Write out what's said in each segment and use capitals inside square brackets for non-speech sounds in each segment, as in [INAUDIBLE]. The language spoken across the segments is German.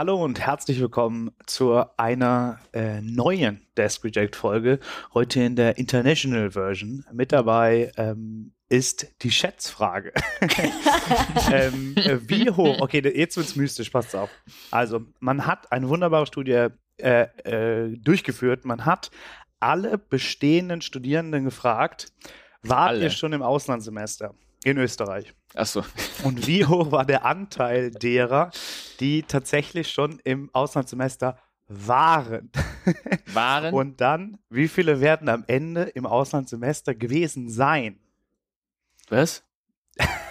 Hallo und herzlich willkommen zu einer äh, neuen Desk Reject Folge. Heute in der International Version. Mit dabei ähm, ist die Schätzfrage. [LAUGHS] ähm, äh, wie hoch? Okay, jetzt wird's mystisch. Passt auf. Also man hat eine wunderbare Studie äh, äh, durchgeführt. Man hat alle bestehenden Studierenden gefragt, wart Alle. ihr schon im Auslandssemester in Österreich? Achso. Und wie hoch war der Anteil derer, die tatsächlich schon im Auslandssemester waren? Waren? Und dann, wie viele werden am Ende im Auslandssemester gewesen sein? was?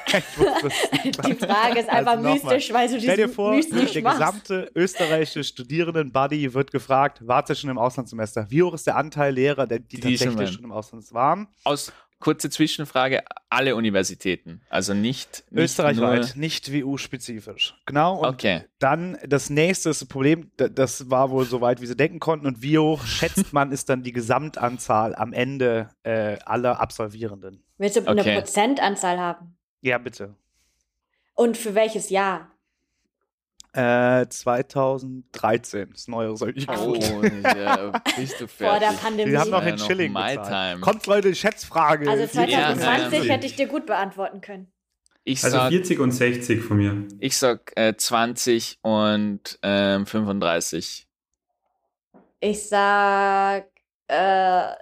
Ich wusste es. [LAUGHS] Die Frage ist einfach Also mystisch, weil du Stell dir diesen vor, mystisch der machst. gesamte österreichische Studierenden-Buddy wird gefragt, wart ihr schon im Auslandssemester? Wie hoch ist der Anteil Lehrer, der, die, Die schon tatsächlich waren. schon im Ausland waren? Aus kurze Zwischenfrage, alle Universitäten. Also nicht, nicht Österreichweit, nicht WU-spezifisch. Genau. Und okay. Dann das nächste ist das Problem, das war wohl so weit, wie sie denken konnten. Und wie hoch [LAUGHS] schätzt man ist dann die Gesamtanzahl am Ende äh, aller Absolvierenden? Willst du eine Okay. Prozentanzahl haben? Ja, bitte. Und für welches Jahr? Äh, 2013, das Neuere soll ich Oh, ja, bist du fertig. [LAUGHS] Vor der Pandemie. Wir haben noch Ja, noch Schilling time. Kommt Leute, Schätzfrage. Also Die- 2020 ja. hätte ich dir gut beantworten können. Ich Also sag, 40 und 60 von mir. ich sag äh, 20 und ähm, 35. Ich sag äh,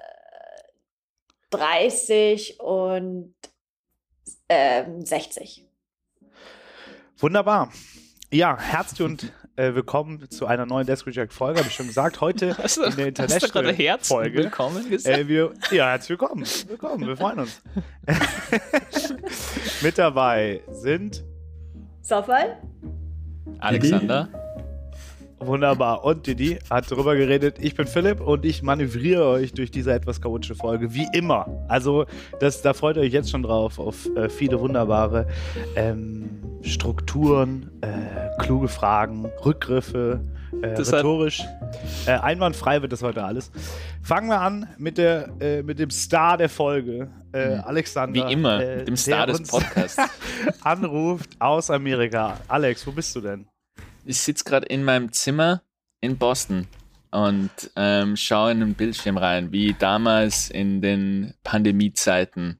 30 und ähm, 60. Wunderbar. Ja, herzlich und äh, willkommen zu einer neuen Desk Reject Folge, habe ich schon gesagt. Heute [LAUGHS] Hast du, in der hast du gerade International Herz Folge. willkommen gesagt? Äh, wir, ja, herzlich willkommen. Willkommen, wir freuen uns. [LAUGHS] Mit dabei sind Zofall? Alexander? Wunderbar und Didi hat darüber geredet. Ich bin Philipp und ich manövriere euch durch diese etwas chaotische Folge, wie immer. Also, das, da freut ihr euch jetzt schon drauf, auf äh, viele wunderbare ähm, Strukturen, äh, kluge Fragen, Rückgriffe, äh, rhetorisch. Äh, einwandfrei wird das heute alles. Fangen wir an mit, der, äh, mit dem Star der Folge, äh, Mhm. Alexander. Wie immer, mit dem Star des Podcasts. [LAUGHS] anruft aus Amerika. Alex, wo bist du denn? Ich sitze gerade in meinem Zimmer in Boston und ähm, schaue in den Bildschirm rein, wie damals in den Pandemiezeiten.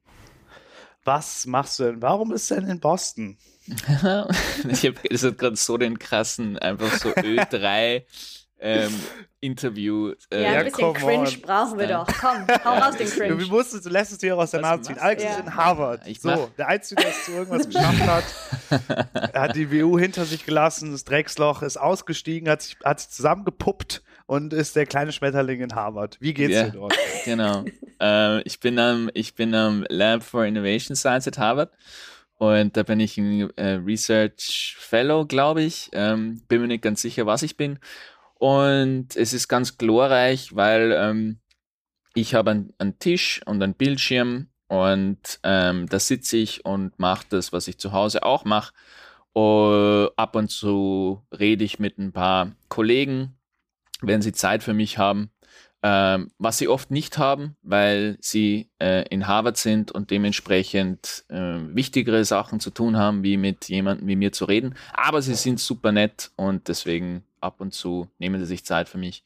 Was machst du denn? Warum bist du denn in Boston? [LAUGHS] ich habe hat gerade so den krassen, einfach so Ö3 ähm, Interview. Äh, Ja, ja, ein bisschen Cringe on. brauchen wir Ja. doch. Komm, hau raus den [LAUGHS] Cringe. musst du, du lässt es dir aus der Nase ziehen. Alex du? ist Ja. in Harvard. Ich so, mach- der Einzige, der es zu irgendwas [LAUGHS] geschafft hat, er hat die WU hinter sich gelassen, das Drecksloch ist ausgestiegen, hat sich, hat sich zusammengepuppt und ist der kleine Schmetterling in Harvard. Wie geht's Ja. dir dort? Genau. äh, ich bin am ich bin am Lab for Innovation Science at Harvard und da bin ich ein äh, Research Fellow, glaube ich. Ähm, bin mir nicht ganz sicher, was ich bin. Und es ist ganz glorreich, weil ähm, ich habe einen, einen Tisch und einen Bildschirm und ähm, da sitze ich und mache das, was ich zu Hause auch mache. Uh, ab und zu rede ich mit ein paar Kollegen, wenn sie Zeit für mich haben ähm, was sie oft nicht haben, weil sie äh, in Harvard sind und dementsprechend äh, wichtigere Sachen zu tun haben, wie mit jemandem wie mir zu reden. Aber sie sind super nett und deswegen ab und zu nehmen sie sich Zeit für mich.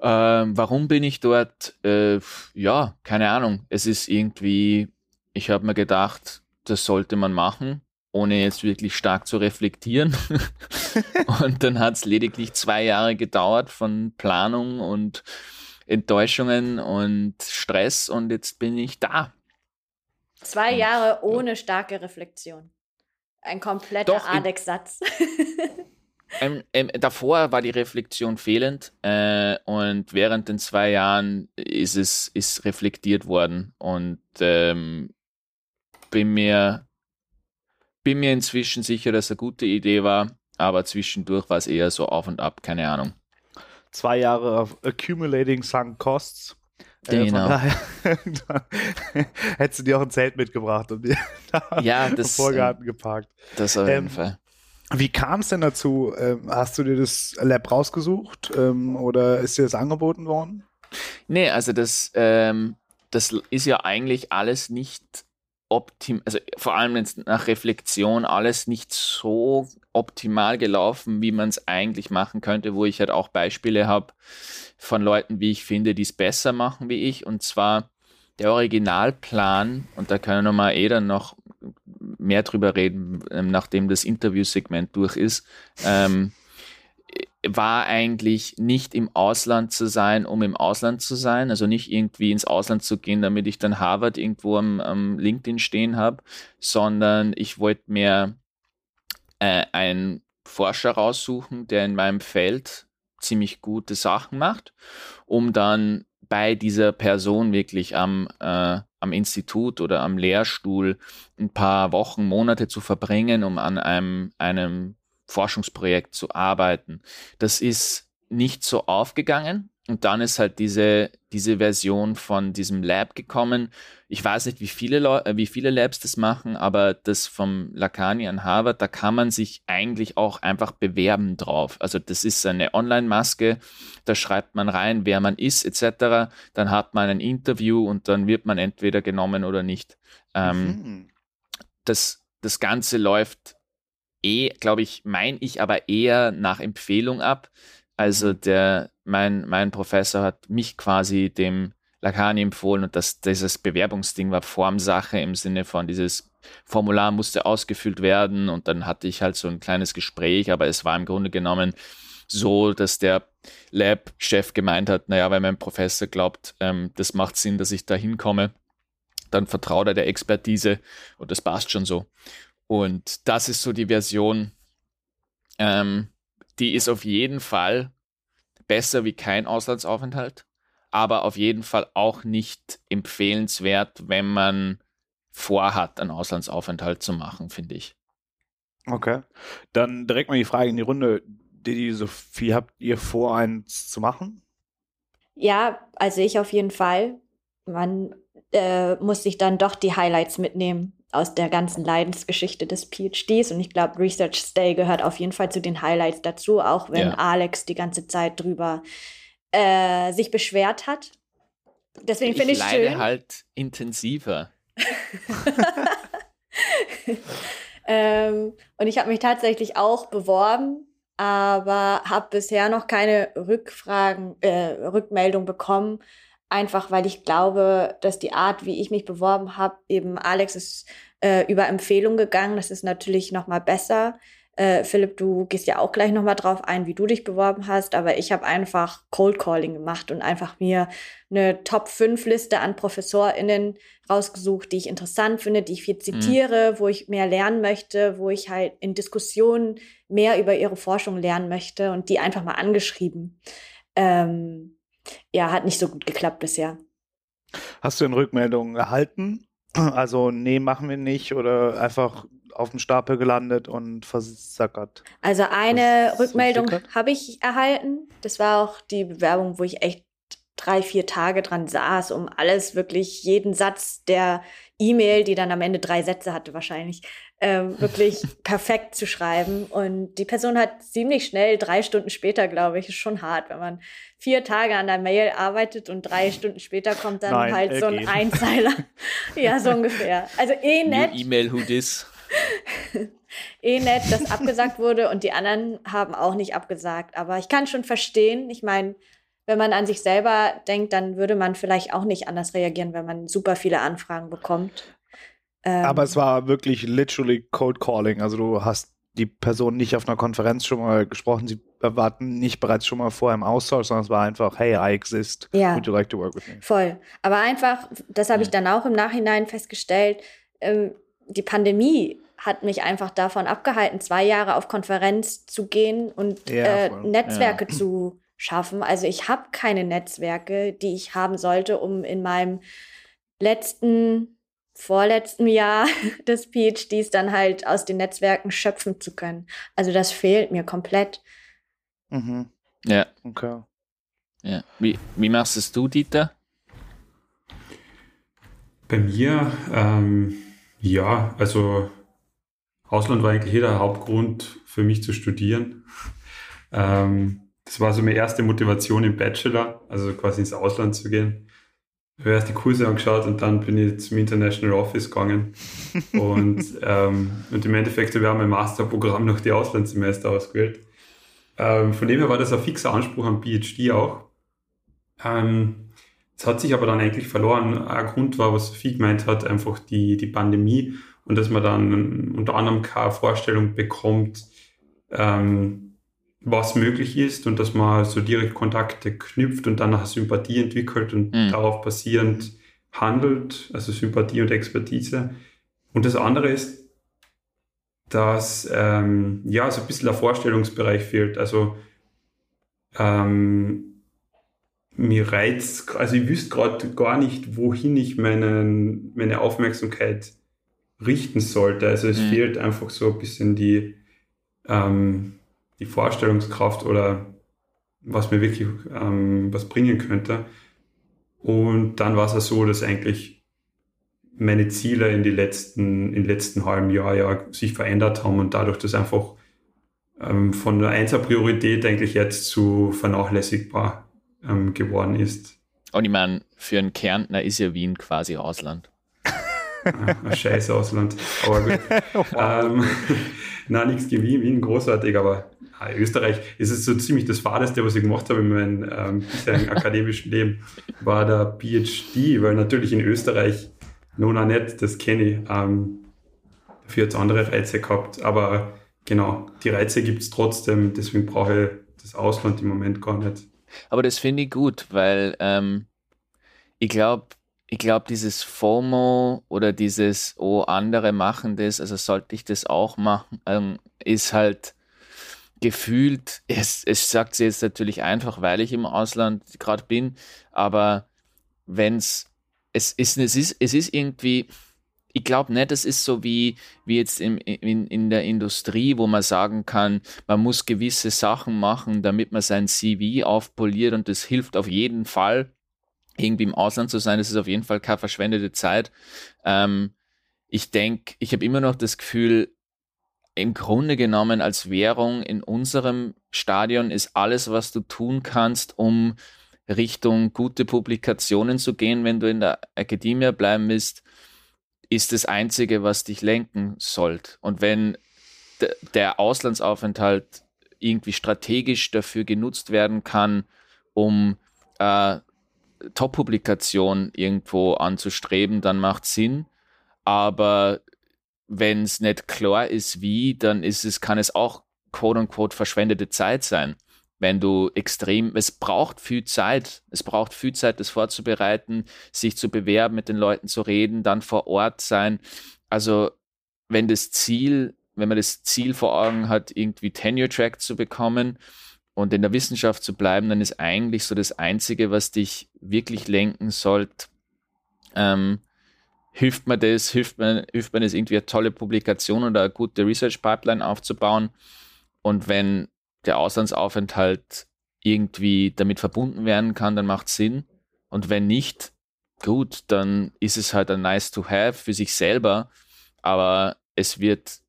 Ähm, warum bin ich dort? Äh, ja, keine Ahnung. Es ist irgendwie, ich habe mir gedacht, das sollte man machen, ohne jetzt wirklich stark zu reflektieren. [LAUGHS] und dann hat es lediglich zwei Jahre gedauert von Planung und Enttäuschungen und Stress und jetzt bin ich da. Zwei Jahre ohne starke Reflexion. Ein kompletter Adex-Satz. [LAUGHS] Ähm, ähm, davor war die Reflexion fehlend äh, und während den zwei Jahren ist es ist reflektiert worden und ähm, bin mir bin mir inzwischen sicher, dass es eine gute Idee war, aber zwischendurch war es eher so auf und ab, keine Ahnung. Zwei Jahre of accumulating sunk costs. Genau. Von daher [LAUGHS] hättest du dir auch ein Zelt mitgebracht und dir da Ja, [LAUGHS] im das, Vorgarten geparkt. Das auf jeden Ähm, Fall. Wie kam es denn dazu? Ähm, hast du dir das Lab rausgesucht ähm, oder ist dir das angeboten worden? Nee, also das, ähm, das ist ja eigentlich alles nicht optim, also vor allem nach Reflexion alles nicht so optimal gelaufen, wie man es eigentlich machen könnte, wo ich halt auch Beispiele habe von Leuten, wie ich finde, die es besser machen wie ich. Und zwar der Originalplan, und da können wir mal eh dann noch mehr drüber reden, ähm, nachdem das Interviewsegment durch ist, ähm, war eigentlich nicht im Ausland zu sein, um im Ausland zu sein, also nicht irgendwie ins Ausland zu gehen, damit ich dann Harvard irgendwo am, am LinkedIn stehen habe, sondern ich wollte mir äh, einen Forscher raussuchen, der in meinem Feld ziemlich gute Sachen macht, um dann bei dieser Person wirklich am, äh, am Institut oder am Lehrstuhl ein paar Wochen, Monate zu verbringen, um an einem, einem Forschungsprojekt zu arbeiten. Das ist nicht so aufgegangen. Und dann ist halt diese, diese Version von diesem Lab gekommen. Ich weiß nicht, wie viele, Leu äh, wie viele Labs das machen, aber das vom Lacani an Harvard, da kann man sich eigentlich auch einfach bewerben drauf. Also das ist eine Online-Maske, da schreibt man rein, wer man ist, etc. Dann hat man ein Interview und dann wird man entweder genommen oder nicht. Ähm, mhm. das, das Ganze läuft eh, glaube ich, meine ich aber eher nach Empfehlung ab. Also der, mein, mein Professor hat mich quasi dem Lacani empfohlen und das, dieses Bewerbungsding war Formsache im Sinne von dieses Formular musste ausgefüllt werden und dann hatte ich halt so ein kleines Gespräch, aber es war im Grunde genommen so, dass der Lab-Chef gemeint hat, naja, weil mein Professor glaubt, ähm, das macht Sinn, dass ich da hinkomme, dann vertraut er der Expertise und das passt schon so. Und das ist so die Version, ähm, die ist auf jeden Fall besser wie kein Auslandsaufenthalt, aber auf jeden Fall auch nicht empfehlenswert, wenn man vorhat, einen Auslandsaufenthalt zu machen, finde ich. Okay. Dann direkt mal die Frage in die Runde. Didi, Sophie, habt ihr vor, eins zu machen? Ja, also ich auf jeden Fall. Man äh, muss sich dann doch die Highlights mitnehmen aus der ganzen Leidensgeschichte des PhDs. Und ich glaube, Research Stay gehört auf jeden Fall zu den Highlights dazu, auch wenn ja. Alex die ganze Zeit drüber äh, sich beschwert hat. Deswegen finde ich, find ich schön. halt intensiver. [LAUGHS] ähm, und ich habe mich tatsächlich auch beworben, aber habe bisher noch keine Rückfragen, äh, Rückmeldung bekommen, einfach weil ich glaube, dass die Art, wie ich mich beworben habe, eben Alex ist äh, über Empfehlung gegangen. Das ist natürlich noch mal besser. Äh, Philipp, du gehst ja auch gleich noch mal drauf ein, wie du dich beworben hast, aber ich habe einfach Cold Calling gemacht und einfach mir eine Top 5 Liste an ProfessorInnen rausgesucht, die ich interessant finde, die ich viel mhm. zitiere, mhm. wo ich mehr lernen möchte, wo ich halt in Diskussionen mehr über ihre Forschung lernen möchte und die einfach mal angeschrieben. Ähm, ja, hat nicht so gut geklappt bisher. Hast du in Rückmeldungen erhalten? [CLEARS THROAT] Also, nee, machen wir nicht oder einfach auf dem Stapel gelandet und versackert? Also eine Rückmeldung habe ich erhalten. Das war auch die Bewerbung, wo ich echt drei, vier Tage dran saß, um alles wirklich, jeden Satz der E-Mail, die dann am Ende drei Sätze hatte wahrscheinlich, ähm, wirklich [LAUGHS] perfekt zu schreiben. Und die Person hat ziemlich schnell, drei Stunden später, glaube ich, ist schon hart, wenn man vier Tage an der Mail arbeitet und drei Stunden später kommt dann Nein, halt so ein Einzeiler. [LAUGHS] ja, so ungefähr. Also eh nett. E-Mail who this? [LAUGHS] eh nett, dass abgesagt wurde und die anderen haben auch nicht abgesagt. Aber ich kann schon verstehen, ich meine, wenn man an sich selber denkt, dann würde man vielleicht auch nicht anders reagieren, wenn man super viele Anfragen bekommt. Ähm, Aber es war wirklich literally Cold Calling. Also du hast die Person nicht auf einer Konferenz schon mal gesprochen, sie warten nicht bereits schon mal vorher im Austausch, sondern es war einfach, hey, I exist. Ja. Would you like to work with me? Voll. Aber einfach, das habe ich dann auch im Nachhinein festgestellt, ähm, die Pandemie hat mich einfach davon abgehalten, zwei Jahre auf Konferenz zu gehen und ja, äh, Netzwerke ja. zu schaffen. Also ich habe keine Netzwerke, die ich haben sollte, um in meinem letzten, vorletzten Jahr [LAUGHS] des PhDs dann halt aus den Netzwerken schöpfen zu können. Also das fehlt mir komplett. Mhm. Ja. Okay. Ja. Wie, wie machst es du, Dieter? Bei mir, ähm, ja, also Ausland war eigentlich jeder Hauptgrund für mich zu studieren. [LAUGHS] Ähm, das war so meine erste Motivation im Bachelor, also quasi ins Ausland zu gehen. Habe erst die Kurse angeschaut und dann bin ich zum International Office gegangen. und, [LAUGHS] ähm, und im Endeffekt habe ich auch mein Masterprogramm noch die Auslandssemester ausgewählt. Ähm, von dem her war das ein fixer Anspruch am PhD auch. Ähm, es hat sich aber dann eigentlich verloren. Ein Grund war, was Sophie gemeint hat, einfach die, die Pandemie und dass man dann unter anderem keine Vorstellung bekommt, ähm, was möglich ist und dass man so direkt Kontakte knüpft und dann nach Sympathie entwickelt und mhm. darauf basierend handelt, also Sympathie und Expertise. Und das andere ist, dass ähm, ja so ein bisschen der Vorstellungsbereich fehlt. Also ähm, mir reizt, also ich wüsste gerade gar nicht, wohin ich meinen, meine Aufmerksamkeit richten sollte. Also es mhm. fehlt einfach so ein bisschen die, ähm, die Vorstellungskraft oder was mir wirklich ähm, was bringen könnte. Und dann war es ja so, dass eigentlich meine Ziele in die letzten, im letzten halben Jahr ja sich verändert haben und dadurch das einfach ähm, von der Einser Priorität eigentlich jetzt zu vernachlässigbar ähm, geworden ist. Und ich meine, für einen Kärntner ist ja Wien quasi Ausland. ein scheiß Ausland. Aber gut. [LAUGHS] ähm, [LAUGHS] na, nichts gegen Wien, Wien großartig, aber ah, Österreich ist es so ziemlich das Fadeste, was ich gemacht habe in meinem ähm, bisherigen [LAUGHS] akademischen Leben, war der PhD, weil natürlich in Österreich, Nona nicht, das kenne ich, ähm, dafür hat es andere Reize gehabt, aber genau, die Reize gibt es trotzdem, deswegen brauche ich das Ausland im Moment gar nicht. Aber das finde ich gut, weil ähm, ich glaube, ich glaube, dieses FOMO oder dieses, oh, andere machen das, also sollte ich das auch machen, ähm, ist halt gefühlt, es, es sagt sie jetzt natürlich einfach, weil ich im Ausland gerade bin, aber wenn es, es ist, es ist, es ist irgendwie, ich glaube nicht, das ist so wie, wie jetzt im, in, in der Industrie, wo man sagen kann, man muss gewisse Sachen machen, damit man sein CV aufpoliert und das hilft auf jeden Fall irgendwie im Ausland zu sein, das ist auf jeden Fall keine verschwendete Zeit. Ähm, ich denke, ich habe immer noch das Gefühl, im Grunde genommen als Währung in unserem Stadion ist alles, was du tun kannst, um Richtung gute Publikationen zu gehen, wenn du in der Akademie bleiben willst, ist das Einzige, was dich lenken sollte. Und wenn der Auslandsaufenthalt irgendwie strategisch dafür genutzt werden kann, um äh, Top-Publikation irgendwo anzustreben, dann macht Sinn. Aber wenn es nicht klar ist, wie, dann ist es, kann es auch quote unquote verschwendete Zeit sein. Wenn du extrem, es braucht viel Zeit, es braucht viel Zeit, das vorzubereiten, sich zu bewerben, mit den Leuten zu reden, dann vor Ort sein. Also, wenn das Ziel, wenn man das Ziel vor Augen hat, irgendwie Tenure Track zu bekommen, und in der Wissenschaft zu bleiben, dann ist eigentlich so das Einzige, was dich wirklich lenken sollte, ähm, hilft mir das, hilft mir, hilft mir das irgendwie eine tolle Publikation oder eine gute Research Pipeline aufzubauen. Und wenn der Auslandsaufenthalt irgendwie damit verbunden werden kann, dann macht es Sinn. Und wenn nicht, gut, dann ist es halt ein nice to have für sich selber, aber es wird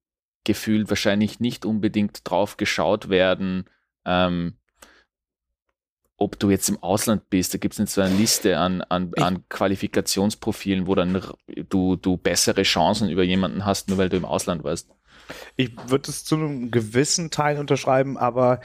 gefühlt wahrscheinlich nicht unbedingt drauf geschaut werden, ähm, ob du jetzt im Ausland bist, da gibt es nicht so eine Liste an, an, an Qualifikationsprofilen, wo dann du, du bessere Chancen über jemanden hast, nur weil du im Ausland warst. Ich würde es zu einem gewissen Teil unterschreiben, aber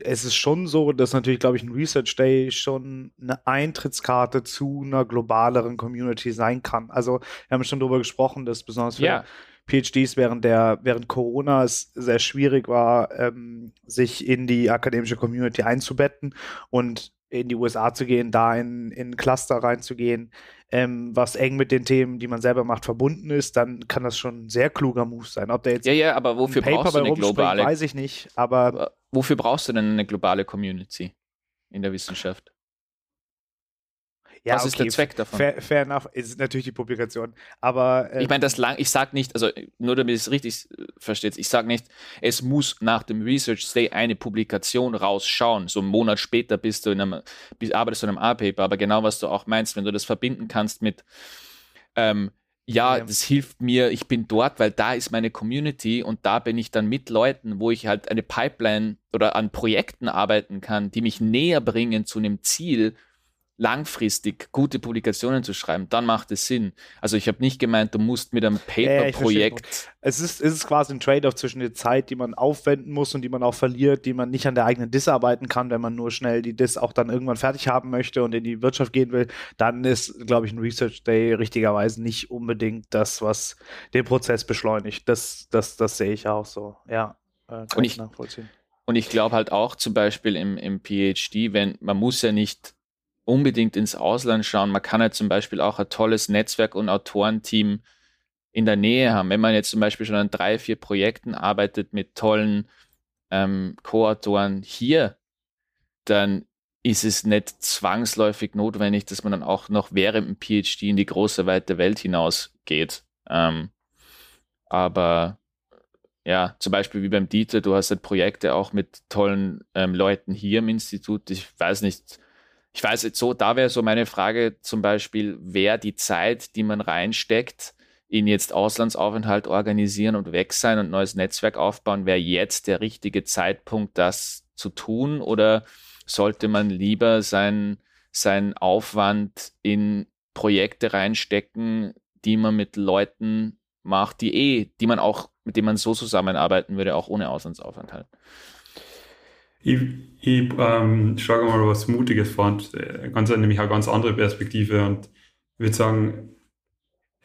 es ist schon so, dass natürlich, glaube ich, ein Research Day schon eine Eintrittskarte zu einer globaleren Community sein kann. Also wir haben schon darüber gesprochen, dass besonders für ja. PhDs während der während Corona es sehr schwierig war, ähm, sich in die akademische Community einzubetten und in die USA zu gehen, da in, in Cluster reinzugehen, ähm, was eng mit den Themen, die man selber macht, verbunden ist, dann kann das schon ein sehr kluger Move sein. Ob der jetzt ja, ja, aber wofür brauchst du eine globale? Weiß ich nicht. Aber, aber wofür brauchst du denn eine globale Community in der Wissenschaft? Ja, Was okay, ist der Zweck davon? Fair, fair enough, ist natürlich die Publikation. Aber ähm, ich meine, das lang, ich sage nicht, also nur damit es richtig äh, versteht, ich sage nicht, es muss nach dem Research Day eine Publikation rausschauen. So einen Monat später bist du in einem, bist, arbeitest du in einem A-Paper, aber genau was du auch meinst, wenn du das verbinden kannst mit ähm, ja, das hilft mir, ich bin dort, weil da ist meine Community und da bin ich dann mit Leuten, wo ich halt eine Pipeline oder an Projekten arbeiten kann, die mich näher bringen zu einem Ziel, langfristig gute Publikationen zu schreiben, dann macht es Sinn. Also ich habe nicht gemeint, du musst mit einem Paper-Projekt. Ja, es, ist, es ist quasi ein Trade-off zwischen der Zeit, die man aufwenden muss und die man auch verliert, die man nicht an der eigenen Diss arbeiten kann, wenn man nur schnell die Diss auch dann irgendwann fertig haben möchte und in die Wirtschaft gehen will. Dann ist, glaube ich, ein Research Day richtigerweise nicht unbedingt das, was den Prozess beschleunigt. Das, das, das sehe ich auch so. Ja, äh, kann und ich nachvollziehen. Und ich glaube halt auch zum Beispiel im, im PhD, wenn man muss ja nicht unbedingt ins Ausland schauen. Man kann ja zum Beispiel auch ein tolles Netzwerk und Autorenteam in der Nähe haben. Wenn man jetzt zum Beispiel schon an drei, vier Projekten arbeitet mit tollen ähm, Co-Autoren hier, dann ist es nicht zwangsläufig notwendig, dass man dann auch noch während dem PhD in die große, weite Welt hinausgeht. Ähm, aber ja, zum Beispiel wie beim Dieter, du hast halt Projekte auch mit tollen ähm, Leuten hier im Institut. Ich weiß nicht, ich weiß so, da wäre so meine Frage zum Beispiel, wer die Zeit, die man reinsteckt, in jetzt Auslandsaufenthalt organisieren und weg sein und neues Netzwerk aufbauen, wäre jetzt der richtige Zeitpunkt, das zu tun? Oder sollte man lieber seinen sein Aufwand in Projekte reinstecken, die man mit Leuten macht, die eh, die man auch, mit denen man so zusammenarbeiten würde, auch ohne Auslandsaufenthalt? Ich, ich ähm, schlage mal was Mutiges vor, und, äh, ganz, nämlich eine ganz andere Perspektive und würde sagen,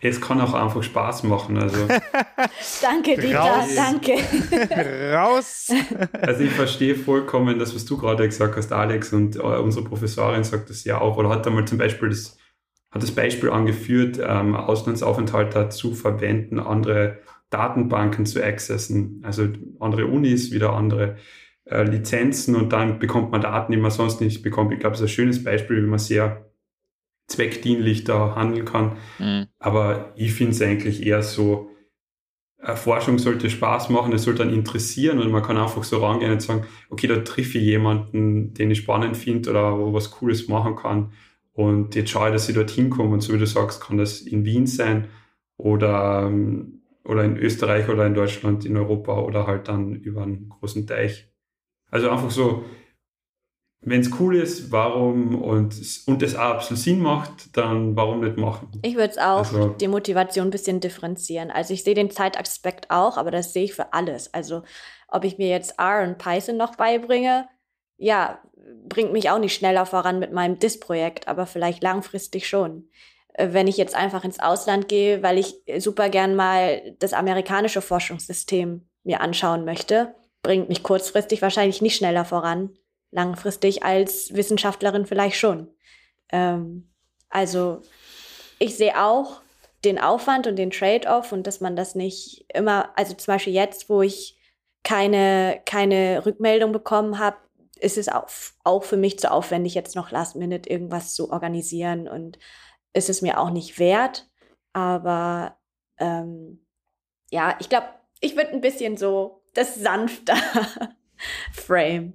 es kann auch einfach Spaß machen. Also, [LAUGHS] danke, Dieter, danke. [LAUGHS] Raus! Also ich verstehe vollkommen das, was du gerade gesagt hast, Alex, und äh, unsere Professorin sagt das ja auch, oder hat einmal zum Beispiel das, hat das Beispiel angeführt, ähm, Auslandsaufenthalter zu verwenden, andere Datenbanken zu accessen, also andere Unis, wieder andere äh, Lizenzen und dann bekommt man Daten, die man sonst nicht bekommt. Ich glaube, das ist ein schönes Beispiel, wie man sehr zweckdienlich da handeln kann. Mhm. Aber ich finde es eigentlich eher so, Forschung sollte Spaß machen, es sollte dann interessieren und man kann einfach so rangehen und sagen, okay, da treffe ich jemanden, den ich spannend finde oder wo was Cooles machen kann und jetzt schaue ich, dass ich dorthin komme und so wie du sagst, kann das in Wien sein oder, ähm, oder in Österreich oder in Deutschland, in Europa oder halt dann über einen großen Teich. Also einfach so, wenn es cool ist, warum und, und es auch absolut Sinn macht, dann warum nicht machen? Ich würde es auch also, die Motivation ein bisschen differenzieren. Also ich sehe den Zeitaspekt auch, aber das sehe ich für alles. Also ob ich mir jetzt R und Python noch beibringe, ja, bringt mich auch nicht schneller voran mit meinem DIS-Projekt, aber vielleicht langfristig schon. Äh, wenn ich jetzt einfach ins Ausland gehe, weil ich super gern mal das amerikanische Forschungssystem mir anschauen möchte, bringt mich kurzfristig wahrscheinlich nicht schneller voran, langfristig als Wissenschaftlerin vielleicht schon. Ähm, also ich sehe auch den Aufwand und den Trade-off und dass man das nicht immer, also zum Beispiel jetzt, wo ich keine, keine Rückmeldung bekommen habe, ist es auch, auch für mich zu aufwendig, jetzt noch Last Minute irgendwas zu organisieren und ist es mir auch nicht wert. Aber ähm, ja, ich glaube, ich würde ein bisschen so das sanfte [LAUGHS] Frame.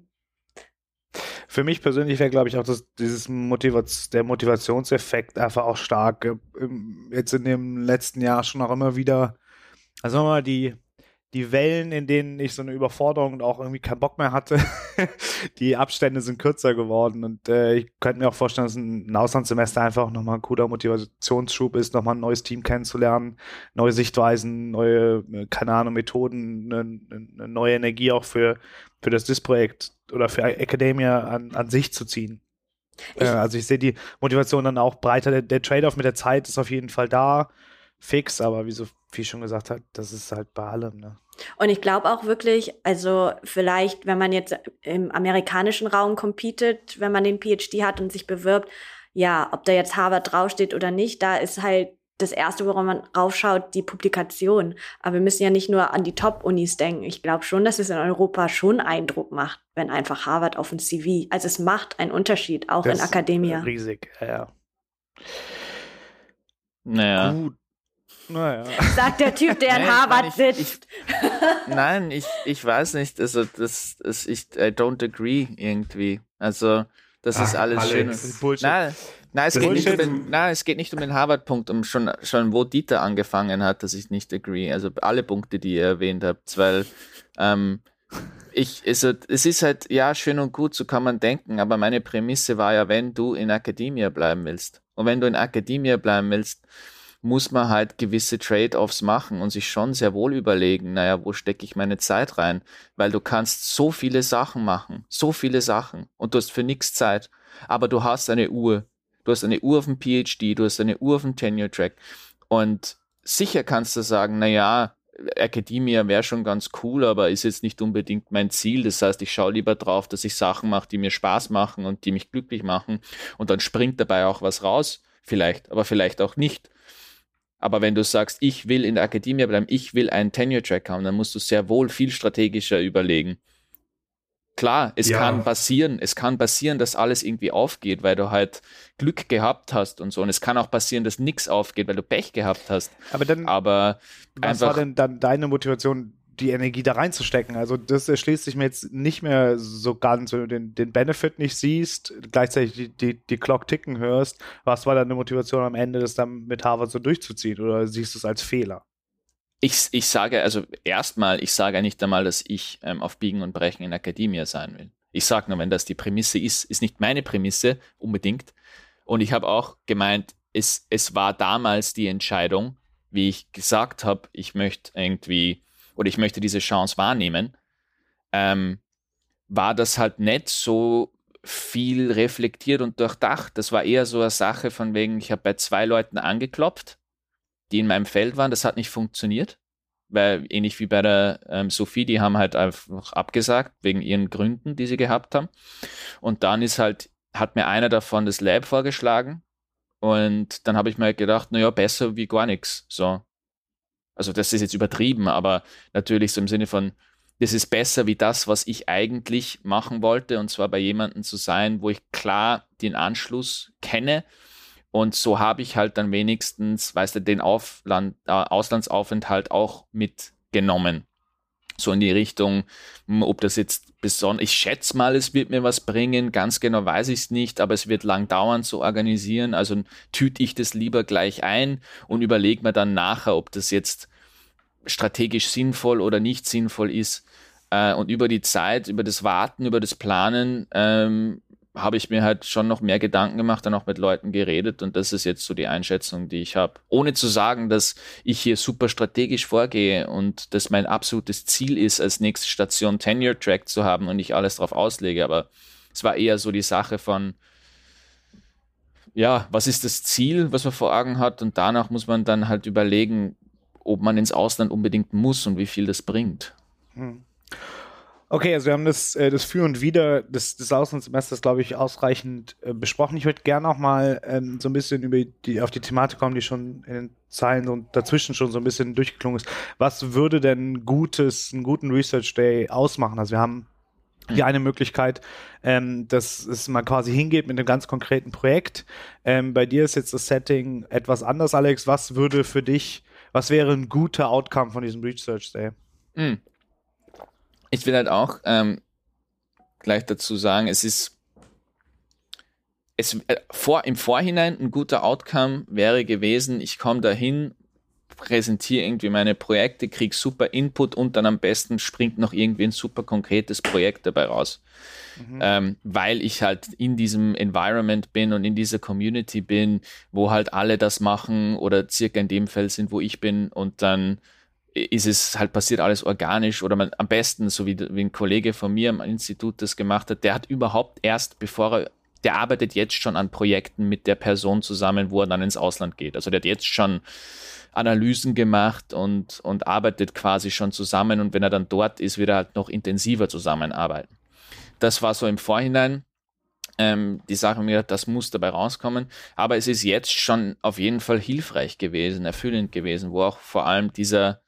Für mich persönlich wäre, glaube ich, auch das, dieses Motivaz der Motivationseffekt einfach auch stark. Äh, jetzt in dem letzten Jahr schon auch immer wieder, also mal die die Wellen, in denen ich so eine Überforderung und auch irgendwie keinen Bock mehr hatte, [LAUGHS] die Abstände sind kürzer geworden. Und äh, ich könnte mir auch vorstellen, dass ein Auslandssemester einfach nochmal ein cooler Motivationsschub ist, nochmal ein neues Team kennenzulernen, neue Sichtweisen, neue, äh, keine Ahnung, Methoden, eine, eine neue Energie auch für, für das DIS-Projekt oder für Academia an, an sich zu ziehen. Äh, also ich sehe die Motivation dann auch breiter. Der, der Trade-off mit der Zeit ist auf jeden Fall da fix, aber wie so viel schon gesagt hat, das ist halt bei allem. Ne? Und ich glaube auch wirklich, also vielleicht, wenn man jetzt im amerikanischen Raum competet, wenn man den PhD hat und sich bewirbt, ja, ob da jetzt Harvard draufsteht oder nicht, da ist halt das Erste, woran man raufschaut, die Publikation. Aber wir müssen ja nicht nur an die Top-Unis denken. Ich glaube schon, dass es in Europa schon Eindruck macht, wenn einfach Harvard auf ein CV. Also es macht einen Unterschied, auch das in Akademie. Riesig, ja. Naja. Gut. Naja. [LAUGHS] Sagt der Typ, der in Harvard ich, sitzt. Ich, nein, ich, ich weiß nicht. Also, das, das, ich I don't agree irgendwie. Also, das Ach, ist alles Alex. schön. Nein, nein, es geht nicht um den, nein, es geht nicht um den Harvard-Punkt, um schon, schon wo Dieter angefangen hat, dass ich nicht agree. Also alle Punkte, die ihr erwähnt habt, weil ähm, ich, also, es ist halt, ja, schön und gut, so kann man denken, aber meine Prämisse war ja, wenn du in Akademie bleiben willst und wenn du in Akademie bleiben willst, muss man halt gewisse Trade-offs machen und sich schon sehr wohl überlegen, naja, wo stecke ich meine Zeit rein? Weil du kannst so viele Sachen machen, so viele Sachen und du hast für nichts Zeit, aber du hast eine Uhr, du hast eine Uhr auf dem PhD, du hast eine Uhr auf dem Tenure-Track und sicher kannst du sagen, naja, Academia wäre schon ganz cool, aber ist jetzt nicht unbedingt mein Ziel. Das heißt, ich schaue lieber drauf, dass ich Sachen mache, die mir Spaß machen und die mich glücklich machen. Und dann springt dabei auch was raus, vielleicht, aber vielleicht auch nicht. Aber wenn du sagst, ich will in der Akademie bleiben, ich will einen Tenure-Track haben, dann musst du sehr wohl viel strategischer überlegen. Klar, es ja. kann passieren, es kann passieren, dass alles irgendwie aufgeht, weil du halt Glück gehabt hast und so. Und es kann auch passieren, dass nichts aufgeht, weil du Pech gehabt hast. Aber dann, Aber was war denn dann deine Motivation, die Energie da reinzustecken? Also das erschließt sich mir jetzt nicht mehr so ganz, wenn du den, den Benefit nicht siehst, gleichzeitig die, die, die Clock ticken hörst. Was war deine Motivation am Ende, das dann mit Harvard so durchzuziehen? Oder siehst du es als Fehler? ich, ich sage, also erstmal, ich sage nicht einmal, dass ich ähm, auf Biegen und Brechen in Akademie sein will. Ich sage nur, wenn das die Prämisse ist, ist nicht meine Prämisse unbedingt. Und ich habe auch gemeint, es, es war damals die Entscheidung, wie ich gesagt habe, ich möchte irgendwie oder ich möchte diese Chance wahrnehmen, ähm, war das halt nicht so viel reflektiert und durchdacht. Das war eher so eine Sache von wegen, ich habe bei zwei Leuten angeklopft die in meinem Feld waren, das hat nicht funktioniert. Weil ähnlich wie bei der ähm, Sophie, die haben halt einfach abgesagt, wegen ihren Gründen, die sie gehabt haben. Und dann ist halt, hat mir einer davon das Lab vorgeschlagen. Und dann habe ich mir halt gedacht, naja, besser wie gar nichts. So. Also das ist jetzt übertrieben, aber natürlich so im Sinne von, das ist besser wie das, was ich eigentlich machen wollte, und zwar bei jemandem zu sein, wo ich klar den Anschluss kenne und so habe ich halt dann wenigstens, weißt du, den Aufland, äh, Auslandsaufenthalt auch mitgenommen. So in die Richtung, hm, ob das jetzt besonders, ich schätze mal, es wird mir was bringen, ganz genau weiß ich es nicht, aber es wird lang dauern zu organisieren, also tüte ich das lieber gleich ein und überlege mir dann nachher, ob das jetzt strategisch sinnvoll oder nicht sinnvoll ist. Äh, und über die Zeit, über das Warten, über das Planen, ähm, habe ich mir halt schon noch mehr Gedanken gemacht, dann auch mit Leuten geredet und das ist jetzt so die Einschätzung, die ich habe. Ohne zu sagen, dass ich hier super strategisch vorgehe und dass mein absolutes Ziel ist, als nächste Station Tenure Track zu haben und ich alles darauf auslege, aber es war eher so die Sache von, ja, was ist das Ziel, was man vor Augen hat und danach muss man dann halt überlegen, ob man ins Ausland unbedingt muss und wie viel das bringt. Hm. Okay, also wir haben das, äh, das Für und Wider des, des Auslandssemesters, glaube ich, ausreichend äh, besprochen. Ich würde gerne noch mal ähm, so ein bisschen über die, auf die Thematik kommen, die schon in den Zeilen und dazwischen schon so ein bisschen durchgeklungen ist. Was würde denn gutes, einen guten Research Day ausmachen? Also wir haben die eine Möglichkeit, ähm, dass es mal quasi hingeht mit einem ganz konkreten Projekt. Ähm, bei dir ist jetzt das Setting etwas anders, Alex. Was würde für dich, was wäre ein guter Outcome von diesem Research Day? Mhm ich will halt auch ähm, gleich dazu sagen, es ist es, äh, vor, im Vorhinein ein guter Outcome wäre gewesen, ich komme dahin, präsentiere irgendwie meine Projekte, kriege super Input und dann am besten springt noch irgendwie ein super konkretes Projekt dabei raus. Mhm. Ähm, weil ich halt in diesem Environment bin und in dieser Community bin, wo halt alle das machen oder circa in dem Feld sind, wo ich bin und dann ist es halt passiert alles organisch oder man, am besten, so wie, wie ein Kollege von mir am Institut das gemacht hat, der hat überhaupt erst, bevor er, der arbeitet jetzt schon an Projekten mit der Person zusammen, wo er dann ins Ausland geht. Also der hat jetzt schon Analysen gemacht und, und arbeitet quasi schon zusammen und wenn er dann dort ist, wird er halt noch intensiver zusammenarbeiten. Das war so im Vorhinein ähm, die Sache mir, das muss dabei rauskommen. Aber es ist jetzt schon auf jeden Fall hilfreich gewesen, erfüllend gewesen, wo auch vor allem dieser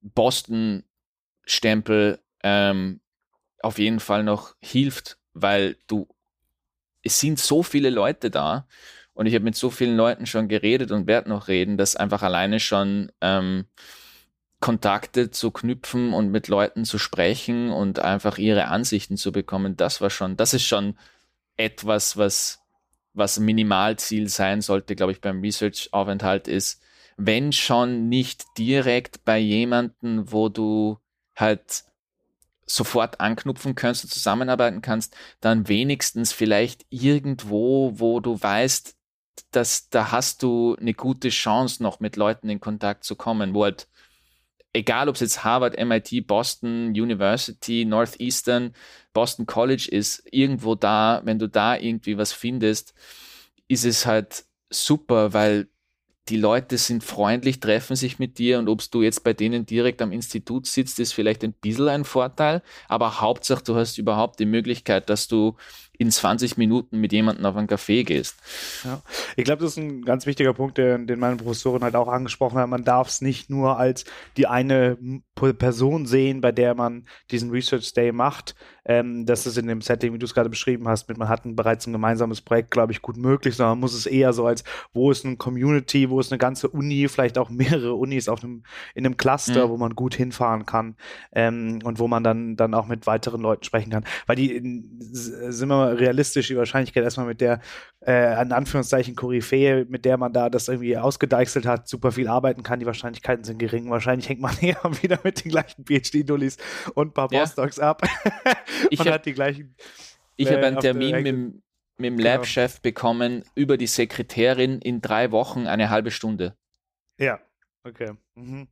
Boston-Stempel ähm, auf jeden Fall noch hilft, weil du, es sind so viele Leute da und ich habe mit so vielen Leuten schon geredet und werde noch reden, dass einfach alleine schon ähm, Kontakte zu knüpfen und mit Leuten zu sprechen und einfach ihre Ansichten zu bekommen, das war schon, das ist schon etwas, was, was Minimalziel sein sollte, glaube ich, beim Research-Aufenthalt ist, wenn schon nicht direkt bei jemanden, wo du halt sofort anknüpfen kannst und zusammenarbeiten kannst, dann wenigstens vielleicht irgendwo, wo du weißt, dass da hast du eine gute Chance, noch mit Leuten in Kontakt zu kommen, wo halt, egal ob es jetzt Harvard, MIT, Boston University, Northeastern, Boston College ist, irgendwo da, wenn du da irgendwie was findest, ist es halt super, weil die Leute sind freundlich, treffen sich mit dir und ob du jetzt bei denen direkt am Institut sitzt, ist vielleicht ein bisschen ein Vorteil, aber Hauptsache du hast überhaupt die Möglichkeit, dass du in 20 Minuten mit jemandem auf einen Café gehst. Ja. Ich glaube, das ist ein ganz wichtiger Punkt, den, den meine Professorin halt auch angesprochen hat. Man darf es nicht nur als die eine Person sehen, bei der man diesen Research Day macht. Ähm, das ist in dem Setting, wie du es gerade beschrieben hast, mit man hat ein, bereits ein gemeinsames Projekt, glaube ich, gut möglich, sondern man muss es eher so als, wo ist eine Community, wo ist eine ganze Uni, vielleicht auch mehrere Unis auf einem, in einem Cluster, mhm. wo man gut hinfahren kann ähm, und wo man dann, dann auch mit weiteren Leuten sprechen kann. Weil die, sind wir mal realistisch die Wahrscheinlichkeit erstmal mit der, äh, in Anführungszeichen, Koryphäe, mit der man da das irgendwie ausgedeichselt hat, super viel arbeiten kann. Die Wahrscheinlichkeiten sind gering. Wahrscheinlich hängt man [LAUGHS] eher wieder mit den gleichen PhD-Dullis und ein paar ja. Postdocs ab. [LAUGHS] ich habe die gleichen. Ich äh, habe einen Termin mit, mit dem genau. Lab-Chef bekommen über die Sekretärin in drei Wochen eine halbe Stunde. Ja, okay. Mhm.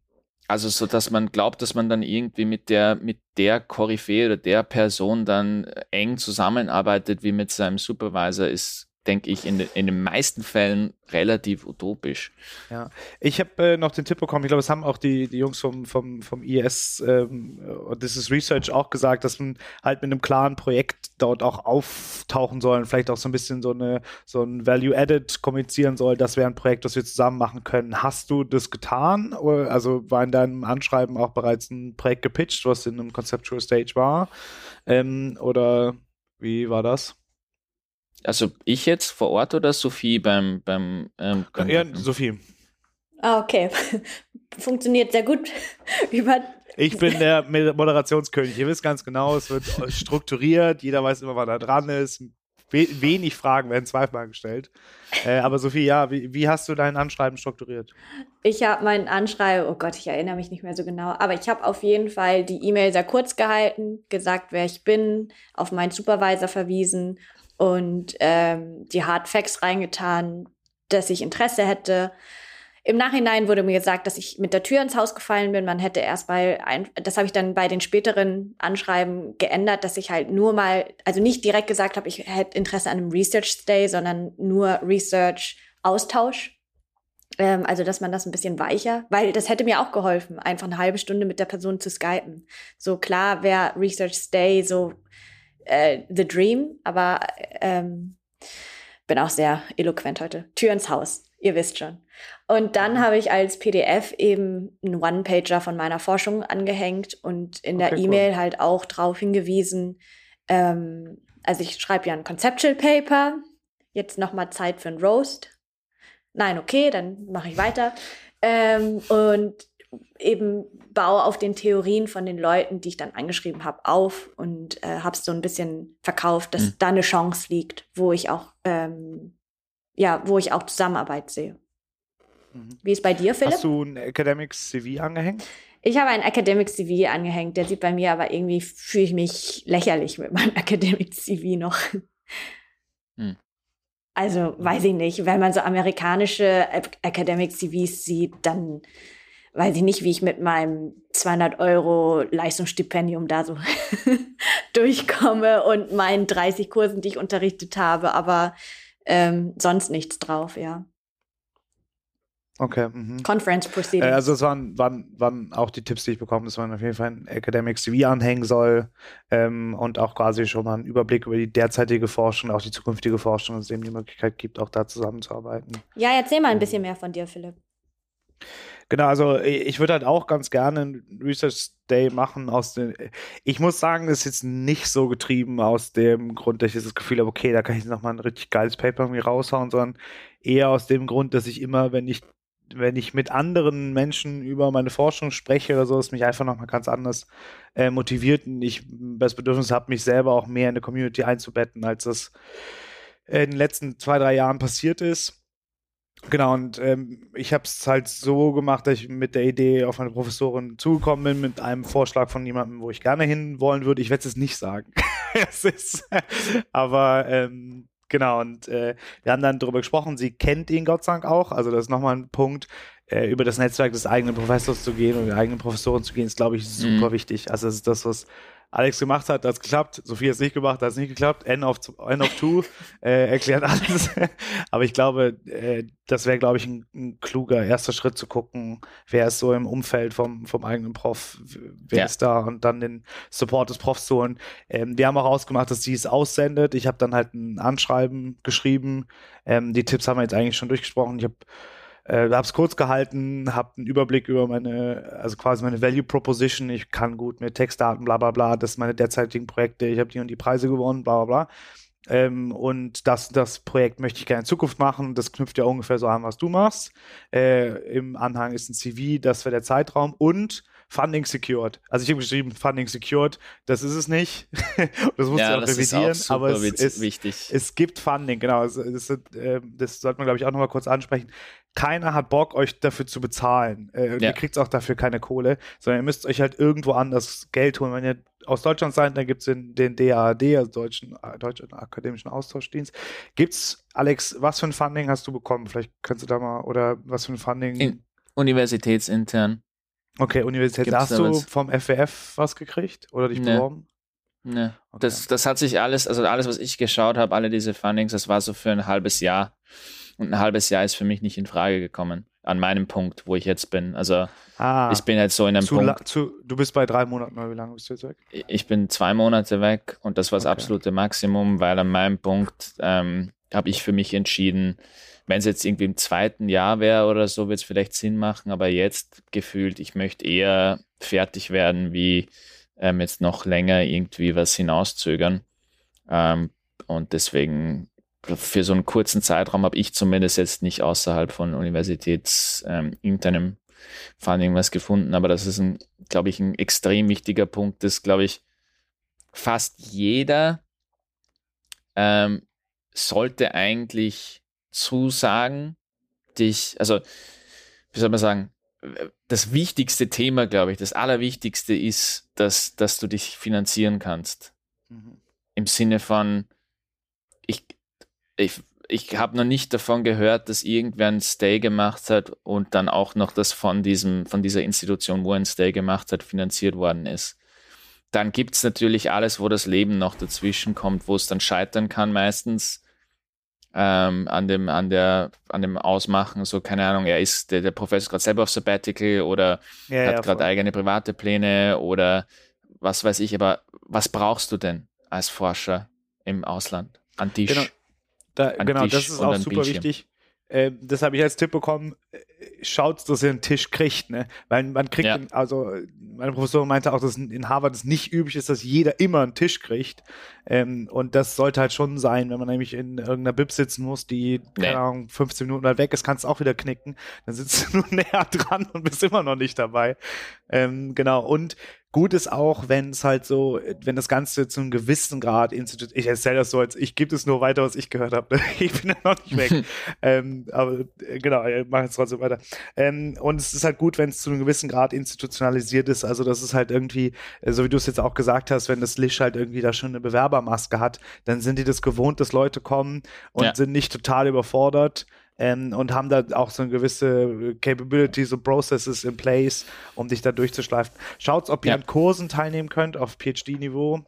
Also so, dass man glaubt, dass man dann irgendwie mit der, mit der Koryphäe oder der Person dann eng zusammenarbeitet wie mit seinem Supervisor, ist denke ich, in, in den meisten Fällen relativ utopisch. Ja, ich habe äh, noch den Tipp bekommen, ich glaube, es haben auch die, die Jungs vom, vom, vom IS ähm, das ist Research auch gesagt, dass man halt mit einem klaren Projekt dort auch auftauchen soll und vielleicht auch so ein bisschen so, eine, so ein Value-Added kommunizieren soll, das wäre ein Projekt, das wir zusammen machen können. Hast du das getan? Also war in deinem Anschreiben auch bereits ein Projekt gepitcht, was in einem Conceptual Stage war? Ähm, oder wie war das? Also ich jetzt vor Ort oder Sophie beim beim ähm, Ja, Sophie. Ah, okay. [LAUGHS] Funktioniert sehr gut. [LAUGHS] Über ich bin der Moderationskönig. Ihr wisst ganz genau, es wird strukturiert, jeder weiß immer, wann er dran ist. wenig Fragen werden zweimal gestellt. Äh, aber Sophie, ja, wie, wie, hast du dein Anschreiben strukturiert? Ich habe mein Anschreiben, oh Gott, ich erinnere mich nicht mehr so genau, aber ich habe auf jeden Fall die E-Mail sehr kurz gehalten, gesagt, wer ich bin, auf meinen Supervisor verwiesen und ähm, die Hard Facts reingetan, dass ich Interesse hätte. Im Nachhinein wurde mir gesagt, dass ich mit der Tür ins Haus gefallen bin. Man hätte erst bei, ein, das habe ich dann bei den späteren Anschreiben geändert, dass ich halt nur mal, also nicht direkt gesagt habe, ich hätte Interesse an einem Research Stay, sondern nur Research Austausch. Ähm, also, dass man das ein bisschen weicher, weil das hätte mir auch geholfen, einfach eine halbe Stunde mit der Person zu skypen. So klar wäre Research Stay so äh, The Dream, aber ähm, bin auch sehr eloquent heute. Tür ins Haus, ihr wisst schon. Und dann mhm. habe ich als PDF eben einen One-Pager von meiner Forschung angehängt und in okay, der E-Mail cool. halt auch darauf hingewiesen, ähm, also ich schreibe ja ein Conceptual Paper, jetzt nochmal Zeit für ein Roast. Nein, okay, dann mache ich weiter. Ähm, und eben baue auf den Theorien von den Leuten, die ich dann angeschrieben habe, auf und äh, habe es so ein bisschen verkauft, dass mhm. da eine Chance liegt, wo ich auch ähm, ja, wo ich auch Zusammenarbeit sehe. Mhm. Wie ist bei dir, Philipp? Hast du ein Academic CV angehängt? Ich habe ein Academic CV angehängt, der sieht bei mir aber irgendwie, fühle ich mich lächerlich mit meinem [LAUGHS] Academic CV noch. Hm. Also, weiß ich nicht, wenn man so amerikanische Academic CVs sieht, dann weiß ich nicht, wie ich mit meinem 200 Euro Leistungsstipendium da so [LAUGHS] durchkomme und meinen 30 Kursen, die ich unterrichtet habe, aber ähm, sonst nichts drauf, ja. Okay. Mhm. Conference Proceedings. Äh, also es waren, waren, waren auch die Tipps, die ich bekommen habe, dass man auf jeden Fall ein Academic CV anhängen soll ähm, und auch quasi schon mal einen Überblick über die derzeitige Forschung, auch die zukünftige Forschung, dass es eben die Möglichkeit gibt, auch da zusammenzuarbeiten. Ja, erzähl mal ein bisschen mehr von dir, Philipp. Genau, also ich würde halt auch ganz gerne einen Research Day machen aus den. Ich muss sagen, das ist jetzt nicht so getrieben aus dem Grund, dass ich das Gefühl habe, okay, da kann ich nochmal ein richtig geiles Paper irgendwie raushauen, sondern eher aus dem Grund, dass ich immer, wenn ich wenn ich mit anderen Menschen über meine Forschung spreche oder so, ist mich einfach nochmal ganz anders äh, motiviert und ich das Bedürfnis habe, mich selber auch mehr in eine Community einzubetten, als das in den letzten zwei, drei Jahren passiert ist. Genau, und ähm, ich habe es halt so gemacht, dass ich mit der Idee auf meine Professorin zugekommen bin, mit einem Vorschlag von jemandem, wo ich gerne hin wollen würde. Ich werde es nicht sagen. [LAUGHS] es ist, aber ähm, genau, und äh, wir haben dann darüber gesprochen, sie kennt ihn Gott sei Dank auch. Also das ist nochmal ein Punkt, äh, über das Netzwerk des eigenen Professors zu gehen und die eigenen Professoren zu gehen, ist, glaube ich, super mhm. wichtig. Also das ist das, was Alex gemacht hat, hat es geklappt. Sophie hat es nicht gemacht, hat es nicht geklappt. N of, N of two [LAUGHS] äh, erklärt alles. [LAUGHS] Aber ich glaube, äh, das wäre, glaube ich, ein, ein, kluger erster Schritt zu gucken, wer ist so im Umfeld vom, vom eigenen Prof, wer ja. ist da und dann den Support des Profs zu holen. Ähm, wir haben auch ausgemacht, dass sie es aussendet. Ich habe dann halt ein Anschreiben geschrieben. Ähm, die Tipps haben wir jetzt eigentlich schon durchgesprochen. Ich habe äh, habe es kurz gehalten, habe einen Überblick über meine, also quasi meine Value Proposition. Ich kann gut mit Textdaten, bla bla bla. Das sind meine derzeitigen Projekte. Ich habe die und die Preise gewonnen, bla bla bla. Ähm, und das, das Projekt möchte ich gerne in Zukunft machen. Das knüpft ja ungefähr so an, was du machst. Äh, Im Anhang ist ein CV, das wäre der Zeitraum und Funding secured. Also ich habe geschrieben, Funding secured, das ist es nicht. [LAUGHS] das musst ja, du auch revidieren, auch aber es, ist wichtig. es gibt Funding, genau. Es, es, äh, das sollte man, glaube ich, auch nochmal kurz ansprechen. Keiner hat Bock, euch dafür zu bezahlen. Äh, ja. Ihr kriegt auch dafür keine Kohle, sondern ihr müsst euch halt irgendwo anders Geld holen. Wenn ihr aus Deutschland seid, dann gibt es den, den DAAD, also Deutschen, äh, Deutschen Akademischen Austauschdienst. Gibt's, Alex, was für ein Funding hast du bekommen? Vielleicht könntest du da mal, oder was für ein Funding? In, universitätsintern. Okay, Universität. Gibt's Hast du vom FWF was gekriegt oder dich nee. beworben? Ne, okay. das, das hat sich alles, also alles, was ich geschaut habe, alle diese Fundings, das war so für ein halbes Jahr. Und ein halbes Jahr ist für mich nicht in Frage gekommen. An meinem Punkt, wo ich jetzt bin. Also ah, ich bin jetzt so in einem Punkt. Zu, du bist bei drei Monaten, wie lange bist du jetzt weg? Ich bin zwei Monate weg und das war das okay. absolute Maximum, weil an meinem Punkt ähm, habe ich für mich entschieden, wenn es jetzt irgendwie im zweiten Jahr wäre oder so, wird es vielleicht Sinn machen, aber jetzt gefühlt, ich möchte eher fertig werden, wie ähm, jetzt noch länger irgendwie was hinauszögern. Ähm, und deswegen für so einen kurzen Zeitraum habe ich zumindest jetzt nicht außerhalb von universitätsinternem ähm, Funding was gefunden, aber das ist ein, glaube ich, ein extrem wichtiger Punkt, dass, glaube ich, fast jeder ähm, sollte eigentlich Zusagen dich, also wie soll man sagen, das wichtigste Thema, glaube ich, das allerwichtigste ist, dass, dass du dich finanzieren kannst. Mhm. Im Sinne von, ich, ich habe noch nicht davon gehört, dass irgendwer ein Stay gemacht hat und dann auch noch das von diesem, von dieser Institution, wo ein Stay gemacht hat, finanziert worden ist. Dann gibt es natürlich alles, wo das Leben noch dazwischen kommt, wo es dann scheitern kann meistens ähm, an dem, an der, an dem Ausmachen, so keine Ahnung, er ist, der, der Professor gerade selber auf Sabbatical oder ja, hat ja, gerade eigene private Pläne oder was weiß ich, aber was brauchst du denn als Forscher im Ausland? An Tisch. Genau, da, genau Tisch das ist auch super Bildschirm. wichtig. Äh, das habe ich als Tipp bekommen, äh, schaut, dass ihr einen Tisch kriegt, ne? Weil man kriegt, ja. also meine Professorin meinte auch, dass in Harvard es nicht üblich ist, dass jeder immer einen Tisch kriegt. Ähm, und das sollte halt schon sein, wenn man nämlich in irgendeiner Bib sitzen muss, die, nee. keine Ahnung, 15 Minuten weit weg ist, kannst du auch wieder knicken. Dann sitzt [LAUGHS] du nur näher dran und bist immer noch nicht dabei. Ähm, genau. Und Gut ist auch, wenn es halt so, wenn das Ganze zu einem gewissen Grad institut, ich erzähle das so, als ich gebe es nur weiter, was ich gehört habe. [LAUGHS] ich bin ja noch nicht weg. [LAUGHS] ähm, aber äh, genau, ich mache jetzt trotzdem weiter. Ähm, und es ist halt gut, wenn es zu einem gewissen Grad institutionalisiert ist. Also das ist halt irgendwie, äh, so wie du es jetzt auch gesagt hast, wenn das Lisch halt irgendwie da schon eine Bewerbermaske hat, dann sind die das gewohnt, dass Leute kommen und ja. sind nicht total überfordert ähm, und haben da auch so eine gewisse Capabilities und Processes in place, um dich da durchzuschleifen. Schaut, ob ihr ja. an Kursen teilnehmen könnt auf PhD-Niveau.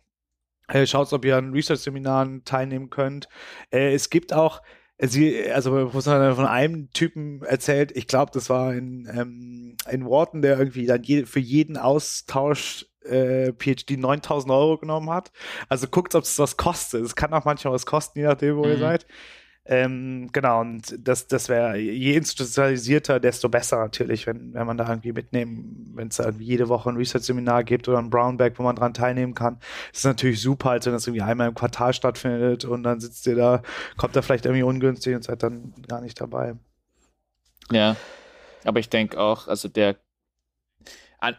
Äh, Schaut, ob ihr an Research-Seminaren teilnehmen könnt. Äh, es gibt auch Sie, also von einem Typen erzählt, ich glaube, das war in, ähm, in Wharton, der irgendwie dann je, für jeden Austausch äh, PhD 9000 Euro genommen hat. Also guckt, ob es was kostet. Es kann auch manchmal was kosten, je nachdem, wo mhm. ihr seid. Ähm, genau, und das, das wäre, je institutionalisierter, desto besser natürlich, wenn, wenn man da irgendwie mitnehmen, wenn es da jede Woche ein Research-Seminar gibt oder ein Brownback, wo man dran teilnehmen kann. Das ist natürlich super, als wenn das irgendwie einmal im Quartal stattfindet und dann sitzt ihr da, kommt da vielleicht irgendwie ungünstig und seid dann gar nicht dabei. Ja, aber ich denke auch, also der,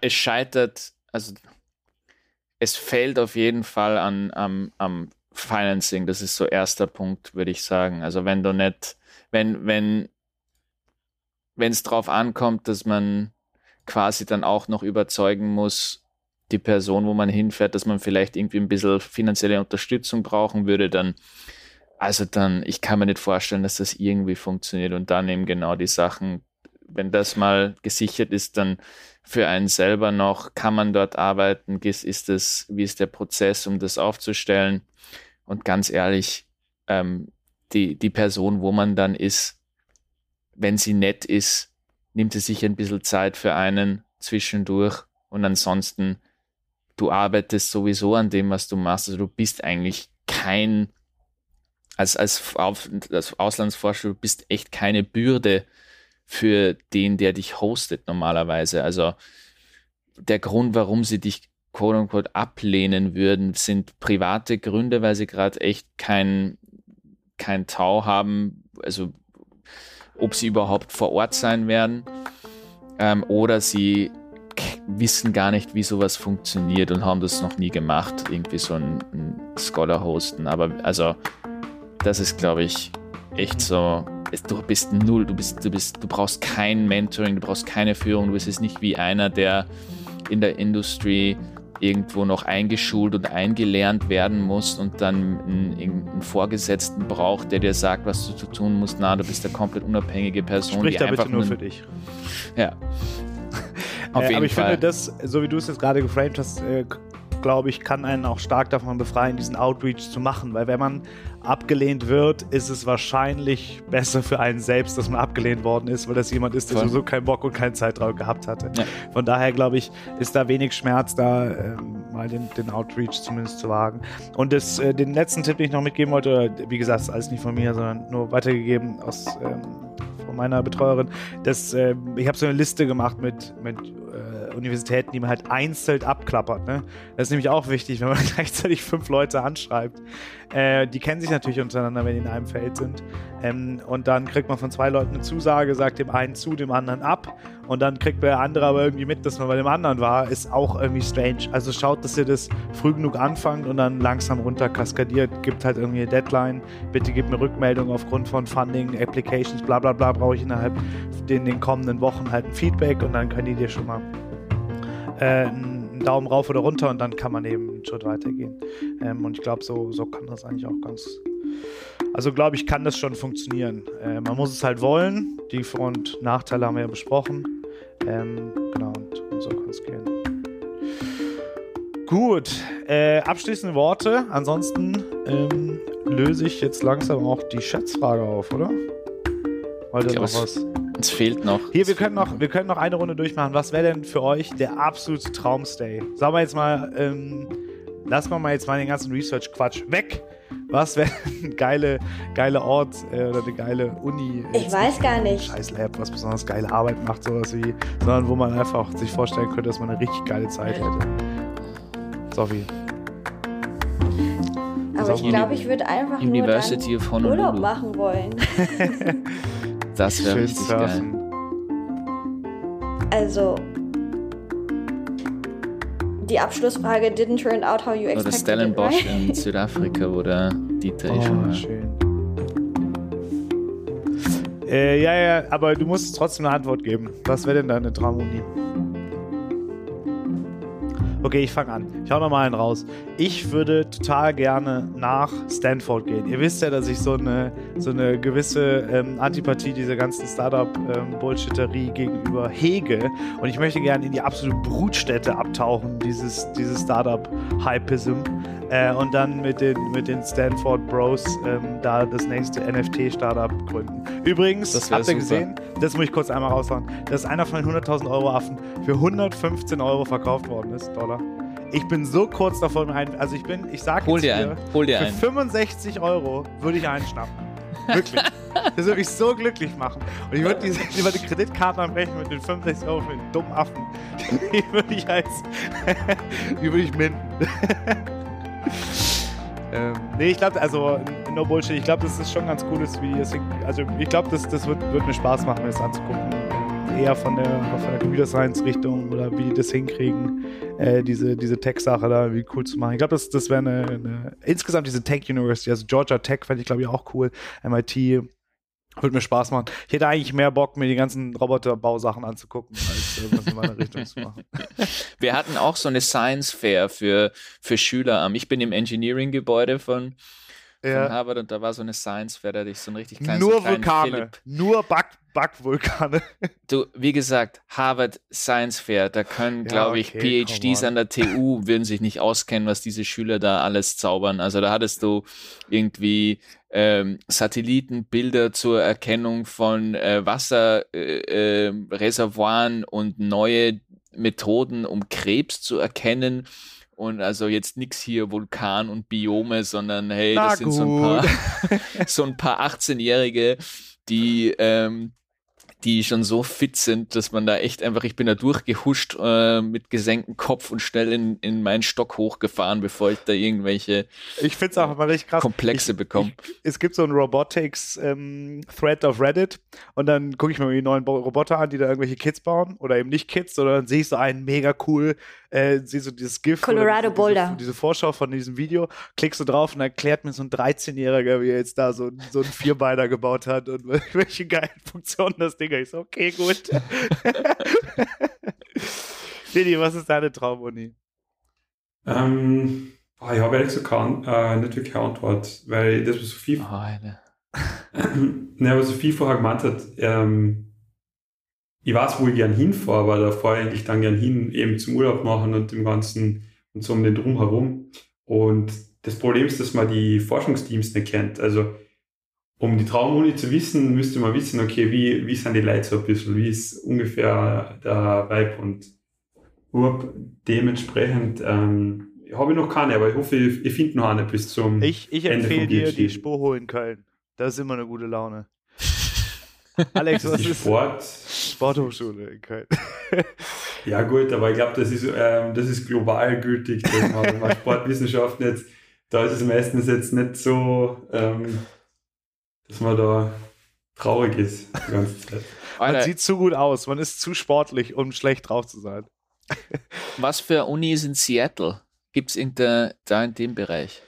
es scheitert, also es fällt auf jeden Fall an, am, am Financing, das ist so erster Punkt, würde ich sagen. Also wenn du nicht, wenn, wenn, wenn es darauf ankommt, dass man quasi dann auch noch überzeugen muss, die Person, wo man hinfährt, dass man vielleicht irgendwie ein bisschen finanzielle Unterstützung brauchen würde, dann, also dann, ich kann mir nicht vorstellen, dass das irgendwie funktioniert. Und dann eben genau die Sachen, wenn das mal gesichert ist, dann für einen selber noch, kann man dort arbeiten, ist das, wie ist der Prozess, um das aufzustellen und ganz ehrlich, ähm, die, die Person, wo man dann ist, wenn sie nett ist, nimmt sie sich ein bisschen Zeit für einen zwischendurch und ansonsten du arbeitest sowieso an dem, was du machst. Also du bist eigentlich kein, als, als, als Auslandsforscher, du bist echt keine Bürde für den, der dich hostet normalerweise. Also der Grund, warum sie dich quote unquote ablehnen würden, sind private Gründe, weil sie gerade echt kein, kein Tau haben, also ob sie überhaupt vor Ort sein werden ähm, oder sie wissen gar nicht, wie sowas funktioniert und haben das noch nie gemacht, irgendwie so ein, ein Scholar hosten. Aber also, das ist, glaube ich, echt so. Du bist null, du bist, du bist, du brauchst kein Mentoring, du brauchst keine Führung, du bist jetzt nicht wie einer, der in der Industrie irgendwo noch eingeschult und eingelernt werden muss und dann einen, einen, Vorgesetzten braucht, der dir sagt, was du zu tun musst. Na, du bist eine komplett unabhängige Person. Sprich da bitte nur für dich. Ja, [LAUGHS] Auf äh, jeden aber ich Fall. finde, das, so wie du es jetzt gerade geframed hast, äh, glaube ich, kann einen auch stark davon befreien, diesen Outreach zu machen. Weil wenn man abgelehnt wird, ist es wahrscheinlich besser für einen selbst, dass man abgelehnt worden ist, weil das jemand ist, der sowieso keinen Bock und keinen Zeitraum gehabt hatte. Ja. Von daher glaube ich, ist da wenig Schmerz, da ähm, mal den, den, Outreach zumindest zu wagen. Und das, äh, den letzten Tipp, den ich noch mitgeben wollte, wie gesagt, ist alles nicht von mir, sondern nur weitergegeben aus ähm, von meiner Betreuerin. Das, äh, ich habe so eine Liste gemacht mit, mit Universitäten, die man halt einzeln abklappert. Ne? Das ist nämlich auch wichtig, wenn man [LAUGHS] gleichzeitig fünf Leute anschreibt. Äh, die kennen sich natürlich untereinander, wenn die in einem Feld sind. Ähm, und dann kriegt man von zwei Leuten eine Zusage, sagt dem einen zu, dem anderen ab. Und dann kriegt der andere aber irgendwie mit, dass man bei dem anderen war. Ist auch irgendwie strange. Also schaut, dass ihr das früh genug anfangt und dann langsam runter kaskadiert. Gibt halt irgendwie eine Deadline. Bitte gebt mir Rückmeldung aufgrund von Funding, Applications, bla bla bla. Brauche ich innerhalb den, den kommenden Wochen halt ein Feedback und dann können die dir schon mal äh, einen Daumen rauf oder runter und dann kann man eben einen Schritt weitergehen. Ähm, und ich glaube, so, so kann das eigentlich auch ganz. Also glaube ich, kann das schon funktionieren. Äh, man muss es halt wollen. Die Vor- und Nachteile haben wir ja besprochen. Ähm, genau, und, und so kann es gehen. Gut, äh, abschließende Worte. Ansonsten ähm, löse ich jetzt langsam auch die Schätzfrage auf, oder? Weil da noch was. Es fehlt noch. Hier, wir können noch, wir können noch eine Runde durchmachen. Was wäre denn für euch der absolute Traumstay? Sagen wir jetzt mal, ähm, lassen wir mal jetzt mal den ganzen Research-Quatsch weg. Was wäre [LAUGHS] ein geile, geile Ort äh, oder eine geile Uni? Ich weiß gar nicht. Scheiß Lab, was besonders geile Arbeit macht, sowas wie, sondern wo man einfach sich vorstellen könnte, dass man eine richtig geile Zeit hätte. Sophie. Aber ich glaube, ich würde einfach University nur dann Urlaub machen wollen. [LAUGHS] [LAUGHS] Das wäre richtig surfen. geil. Also, die Abschlussfrage didn't turn out how you expected Oder Stellenbosch right? in Südafrika, wo der Dieter oh, schon war. schön. Äh, ja, ja, aber du musst trotzdem eine Antwort geben. Was wäre denn deine Traumuni? Okay, ich fange an. Ich hau nochmal einen raus. Ich würde total gerne nach Stanford gehen. Ihr wisst ja, dass ich so eine, so eine gewisse ähm, Antipathie dieser ganzen Startup-Bullshitterie ähm, gegenüber hege. Und ich möchte gerne in die absolute Brutstätte abtauchen, dieses, dieses Startup-Hypism. Äh, und dann mit den, mit den Stanford Bros ähm, da das nächste NFT-Startup gründen. Übrigens, habt ihr super. gesehen, das muss ich kurz einmal raushauen, dass einer von den 100.000 Euro Affen für 115 Euro verkauft worden ist, Dollar. Ich bin so kurz davon ein, also ich bin, ich sag hol dir dir, hol dir für einen. 65 Euro würde ich einen schnappen. Wirklich. Das würde mich so glücklich machen. Und ich würde diese, über die Kreditkarten anbrechen mit den 65 Euro für den dummen Affen. [LAUGHS] Die würde ich als, [LAUGHS] die würde ich minden. Ähm, nee, ich glaube, also, no Bullshit, ich glaube, das ist schon ganz cool, wie es, also ich glaube, das, das wird, wird mir Spaß machen, mir das anzugucken. Eher von der, von der Computer Science Richtung oder wie die das hinkriegen, äh, diese, diese Tech-Sache da wie cool zu machen. Ich glaube, das, das wäre eine, eine, insgesamt diese Tech University, also Georgia Tech fände ich glaube ich auch cool, MIT, Würde mir Spaß machen. Ich hätte eigentlich mehr Bock, mir die ganzen Roboterbausachen anzugucken, als irgendwas in meiner Richtung zu machen. [LAUGHS] Wir hatten auch so eine Science Fair für, für Schüler. Ich bin im Engineering-Gebäude von, ja. von Harvard und da war so eine Science Fair, da hatte ich so ein richtig kleines Nur so Vulkane, Philipp. nur Back Backvulkane. Du, wie gesagt, Harvard Science Fair, da können, ja, glaube ich, okay, PhDs an der TU [LAUGHS] würden sich nicht auskennen, was diese Schüler da alles zaubern. Also da hattest du irgendwie ähm, Satellitenbilder zur Erkennung von äh, Wasserreservoiren äh, äh, und neue Methoden, um Krebs zu erkennen. Und also jetzt nichts hier Vulkan und Biome, sondern hey, Na das gut. sind so ein paar, [LAUGHS] so ein paar 18-Jährige, die ähm, die schon so fit sind, dass man da echt einfach, ich bin da durchgehuscht äh, mit gesenktem Kopf und schnell in, in meinen Stock hochgefahren, bevor ich da irgendwelche ich find's auch mal richtig krass. Komplexe bekomme. Es gibt so einen Robotics ähm, Thread auf Reddit und dann gucke ich mir die neuen Roboter an, die da irgendwelche Kids bauen oder eben nicht Kids, sondern dann sehe ich so einen mega cool, äh, sehe so dieses GIF. Colorado diese, Boulder. Diese, diese, Vorschau von diesem Video, klickst du drauf und erklärt mir so ein 13-Jähriger, wie er jetzt da so, so einen Vierbeiner gebaut hat und [LAUGHS] welche geilen Funktionen das Ding hat. Ich so, okay, gut. [LAUGHS] Didi, was ist deine Traumuni? Ähm, boah, ich habe ehrlich gesagt kein, äh, nicht wirklich eine Antwort, weil das, was Sophie, oh, eine. [CLEARS THROAT] ne, was Sophie vorher gemeint hat, ähm, ich weiß, wo ich gern hinfahre, aber da fahre ich eigentlich dann gern hin, eben zum Urlaub machen und dem Ganzen und so um den Drumherum. Und das Problem ist, dass man die Forschungsteams nicht kennt. Also um die Traumuni zu wissen, müsste man wissen, okay, wie, wie sind die Leute so ein bisschen, wie ist ungefähr der Vibe und Urb dementsprechend ähm, habe ich noch keine, aber ich hoffe, ich, ich finde noch eine bis zum Ich, ich empfehle dir die Spoho in Köln. Das ist immer eine gute Laune. [LAUGHS] Alex, was ist Sport? Sporthochschule in Köln. ja gut, aber ich glaube, das ist ähm, das ist global gültig, dass [LAUGHS] man Sportwissenschaften jetzt, da ist es meistens jetzt nicht so ähm, dass man da traurig ist die ganze Zeit. Man sieht zu gut aus, man ist zu sportlich, um schlecht drauf zu sein. Was für Uni ist in Seattle? Gibt es da in dem Bereich?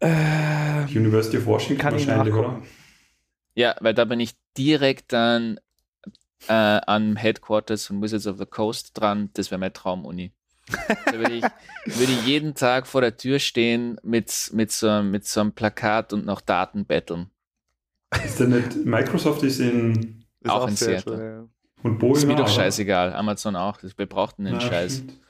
Ähm, University of Washington kann wahrscheinlich, oder? Ja, weil da bin ich direkt dann äh, am Headquarters von Wizards of the Coast dran. Das wäre meine Traumuni. Da würde ich, würde jeden Tag vor der Tür stehen mit, mit, so, mit so einem Plakat und noch Daten betteln. Ist denn nicht, Microsoft ist in. Ist auch, auch, in Seattle. Seattle. Ja. Und Boeing Ist mir doch scheißegal. Amazon auch. Wir brauchten den ja, Scheiß. Stimmt.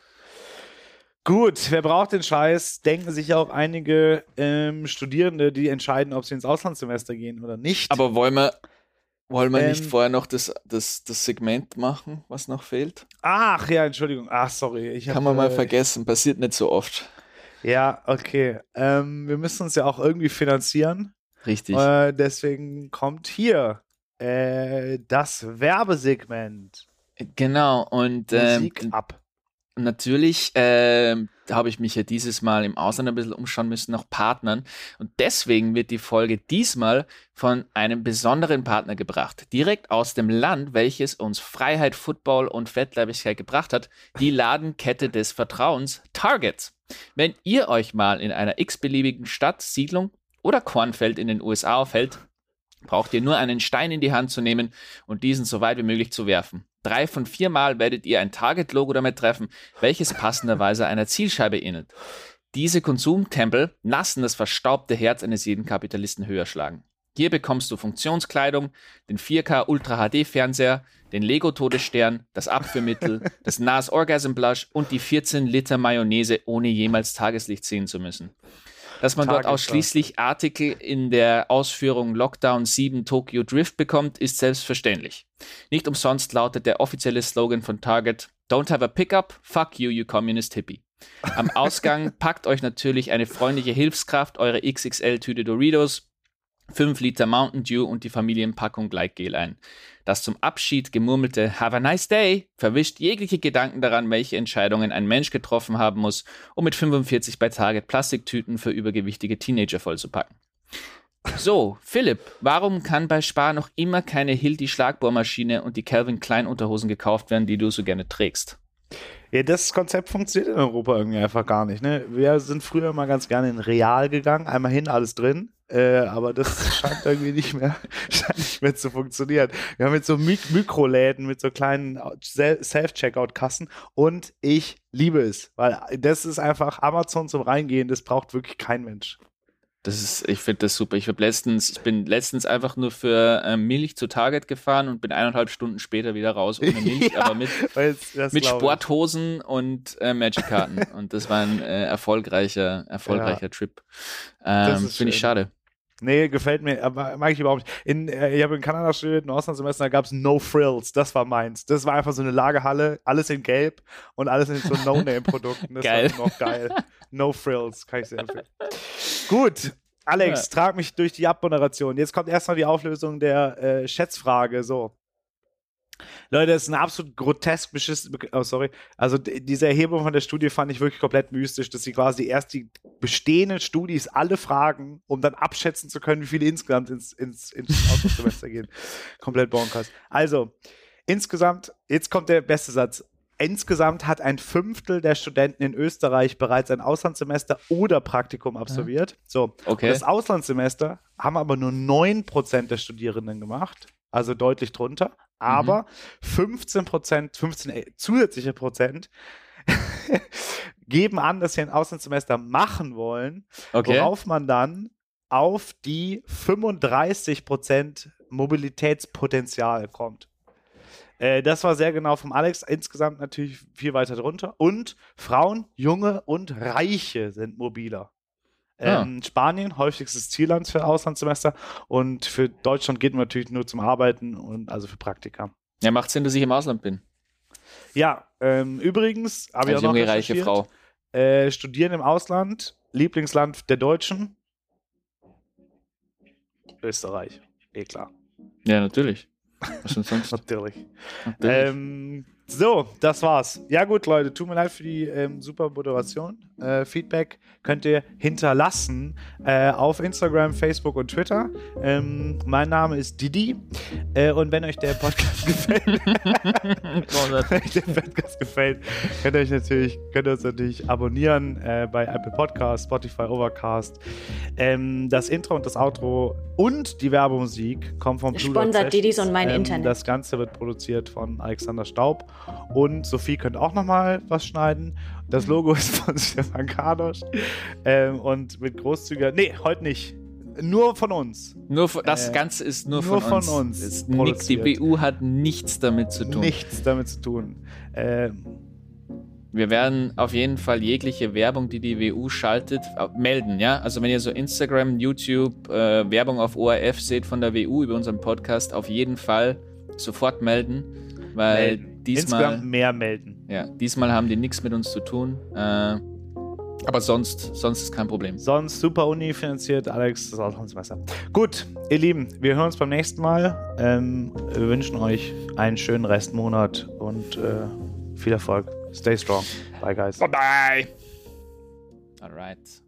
Gut, wer braucht den Scheiß? Denken sich auch einige ähm, Studierende, die entscheiden, ob sie ins Auslandssemester gehen oder nicht. Aber wollen wir, wollen wir ähm, nicht vorher noch das, das, das Segment machen, was noch fehlt? Ach ja, Entschuldigung. Ach, sorry. Ich Kann hab, man mal äh, vergessen. Passiert nicht so oft. Ja, okay. Ähm, wir müssen uns ja auch irgendwie finanzieren. Richtig. Äh, deswegen kommt hier äh, das Werbesegment. Genau, und ähm, ab. natürlich äh, habe ich mich ja dieses Mal im Ausland ein bisschen umschauen müssen nach Partnern. Und deswegen wird die Folge diesmal von einem besonderen Partner gebracht. Direkt aus dem Land, welches uns Freiheit, Football und Fettleibigkeit gebracht hat. Die Ladenkette des Vertrauens Target. Wenn ihr euch mal in einer x-beliebigen Stadt, Siedlung oder Kornfeld in den USA aufhält, braucht ihr nur einen Stein in die Hand zu nehmen und diesen so weit wie möglich zu werfen. Drei von vier Mal werdet ihr ein Target-Logo damit treffen, welches passenderweise einer Zielscheibe ähnelt. Diese Konsumtempel lassen das verstaubte Herz eines jeden Kapitalisten höher schlagen. Hier bekommst du Funktionskleidung, den 4K Ultra HD Fernseher, den Lego Todesstern, das Abführmittel, [LAUGHS] das NAS Orgasm Blush und die 14 Liter Mayonnaise, ohne jemals Tageslicht sehen zu müssen. Dass man dort ausschließlich Artikel in der Ausführung Lockdown 7 Tokyo Drift bekommt, ist selbstverständlich. Nicht umsonst lautet der offizielle Slogan von Target Don't have a pickup, fuck you, you communist hippie. Am Ausgang [LAUGHS] packt euch natürlich eine freundliche Hilfskraft eure XXL-Tüte Doritos, 5 Liter Mountain Dew und die Familienpackung Gleitgel ein. Das zum Abschied gemurmelte Have a nice day verwischt jegliche Gedanken daran, welche Entscheidungen ein Mensch getroffen haben muss, um mit 45 bei Target Plastiktüten für übergewichtige Teenager vollzupacken. So, Philipp, warum kann bei Spar noch immer keine Hilti Schlagbohrmaschine und die Calvin Klein Unterhosen gekauft werden, die du so gerne trägst? Ja, das Konzept funktioniert in Europa irgendwie einfach gar nicht. Ne? Wir sind früher mal ganz gerne in Real gegangen, einmal hin, alles drin Äh, aber das [LAUGHS] scheint irgendwie nicht mehr, [LAUGHS] scheint nicht mehr zu funktionieren. Wir haben jetzt so Mik Mikroläden mit so kleinen Self-Checkout-Kassen und ich liebe es, weil das ist einfach Amazon zum Reingehen, das braucht wirklich kein Mensch. Das ist, ich finde das super. Ich letztens, ich bin letztens einfach nur für äh, Milch zu Target gefahren und bin eineinhalb Stunden später wieder raus ohne [LAUGHS] Milch, ja, aber mit, mit Sporthosen und äh, Magic-Karten. und das war ein äh, erfolgreicher, erfolgreicher ja. Trip. Ähm, finde ich schade. Nee, gefällt mir, aber mag ich überhaupt nicht. In, äh, ich habe in Kanada studiert, im Auslandssemester, da gab es No Frills, das war meins. Das war einfach so eine Lagerhalle, alles in Gelb und alles in so No-Name-Produkten. Das geil. war noch geil. No Frills, kann ich sehr empfehlen. Gut, Alex, ja. trag mich durch die Abmoderation. Jetzt kommt erstmal die Auflösung der äh, Schätzfrage. So. Leute, das ist ein absolut grotesk beschissen. Oh, sorry. Also, diese Erhebung von der Studie fand ich wirklich komplett mystisch, dass sie quasi erst die bestehenden Studis alle fragen, um dann abschätzen zu können, wie viele insgesamt ins, ins, ins [LAUGHS] Auslandssemester gehen. Komplett bonkers. Also, insgesamt, jetzt kommt der beste Satz. Insgesamt hat ein Fünftel der Studenten in Österreich bereits ein Auslandssemester oder Praktikum absolviert. So, okay. das Auslandssemester haben aber nur 9% der Studierenden gemacht, also deutlich drunter. Aber mhm. 15 15 äh, zusätzliche Prozent [LAUGHS] geben an, dass sie ein Auslandssemester machen wollen, okay. worauf man dann auf die 35% Mobilitätspotenzial kommt. Äh, das war sehr genau vom Alex. Insgesamt natürlich viel weiter drunter. Und Frauen, Junge und Reiche sind mobiler. Ah. Ähm, Spanien, häufigstes Zielland für Auslandssemester. Und für Deutschland geht man natürlich nur zum Arbeiten und also für Praktika. Ja, macht Sinn, dass ich im Ausland bin. Ja, ähm, übrigens habe ich auch noch junge, reiche Frau. Äh, studieren im Ausland, Lieblingsland der Deutschen. Österreich. Eh klar. Ja, natürlich. Was denn sonst? [LAUGHS] Natürlich. Natürlich. Ähm, so, das war's. Ja gut, Leute, tut mir leid für die ähm, super Moderation. Äh, Feedback könnt ihr hinterlassen äh, auf Instagram, Facebook und Twitter. Ähm, mein Name ist Didi. Äh, und wenn euch der Podcast [LAUGHS] gefällt, wenn euch der Podcast gefällt, könnt ihr euch natürlich, könnt ihr uns natürlich abonnieren äh, bei Apple Podcasts, Spotify, Overcast. Ähm, das Intro und das Outro und die Werbemusik kommen vom Blue Sponsert Didis und mein ähm, Internet. Das Ganze wird produziert von Alexander Staub. Und Sophie könnte auch nochmal was schneiden. Das Logo [LAUGHS] ist von Stefan Kadosch. Ähm, und mit großzügiger. Nee, heute nicht. Nur von uns. Nur von, das äh, Ganze ist nur, nur von, von uns. uns nix, die BU hat nichts damit zu tun. Nichts damit zu tun. Ähm, wir werden auf jeden Fall jegliche Werbung, die die WU schaltet, melden. Ja, also wenn ihr so Instagram, YouTube, äh, Werbung auf ORF seht von der WU über unseren Podcast, auf jeden Fall sofort melden, weil melden diesmal. Insgesamt mehr melden. Ja, diesmal haben die nichts mit uns zu tun. Äh, aber sonst, sonst ist kein Problem. Sonst super Uni finanziert, Alex, das Auslandsmesser. Gut, ihr Lieben, wir hören uns beim nächsten Mal. Ähm, wir wünschen euch einen schönen Restmonat und äh, viel Erfolg. Stay strong. Bye, guys. Bye, bye. Alright.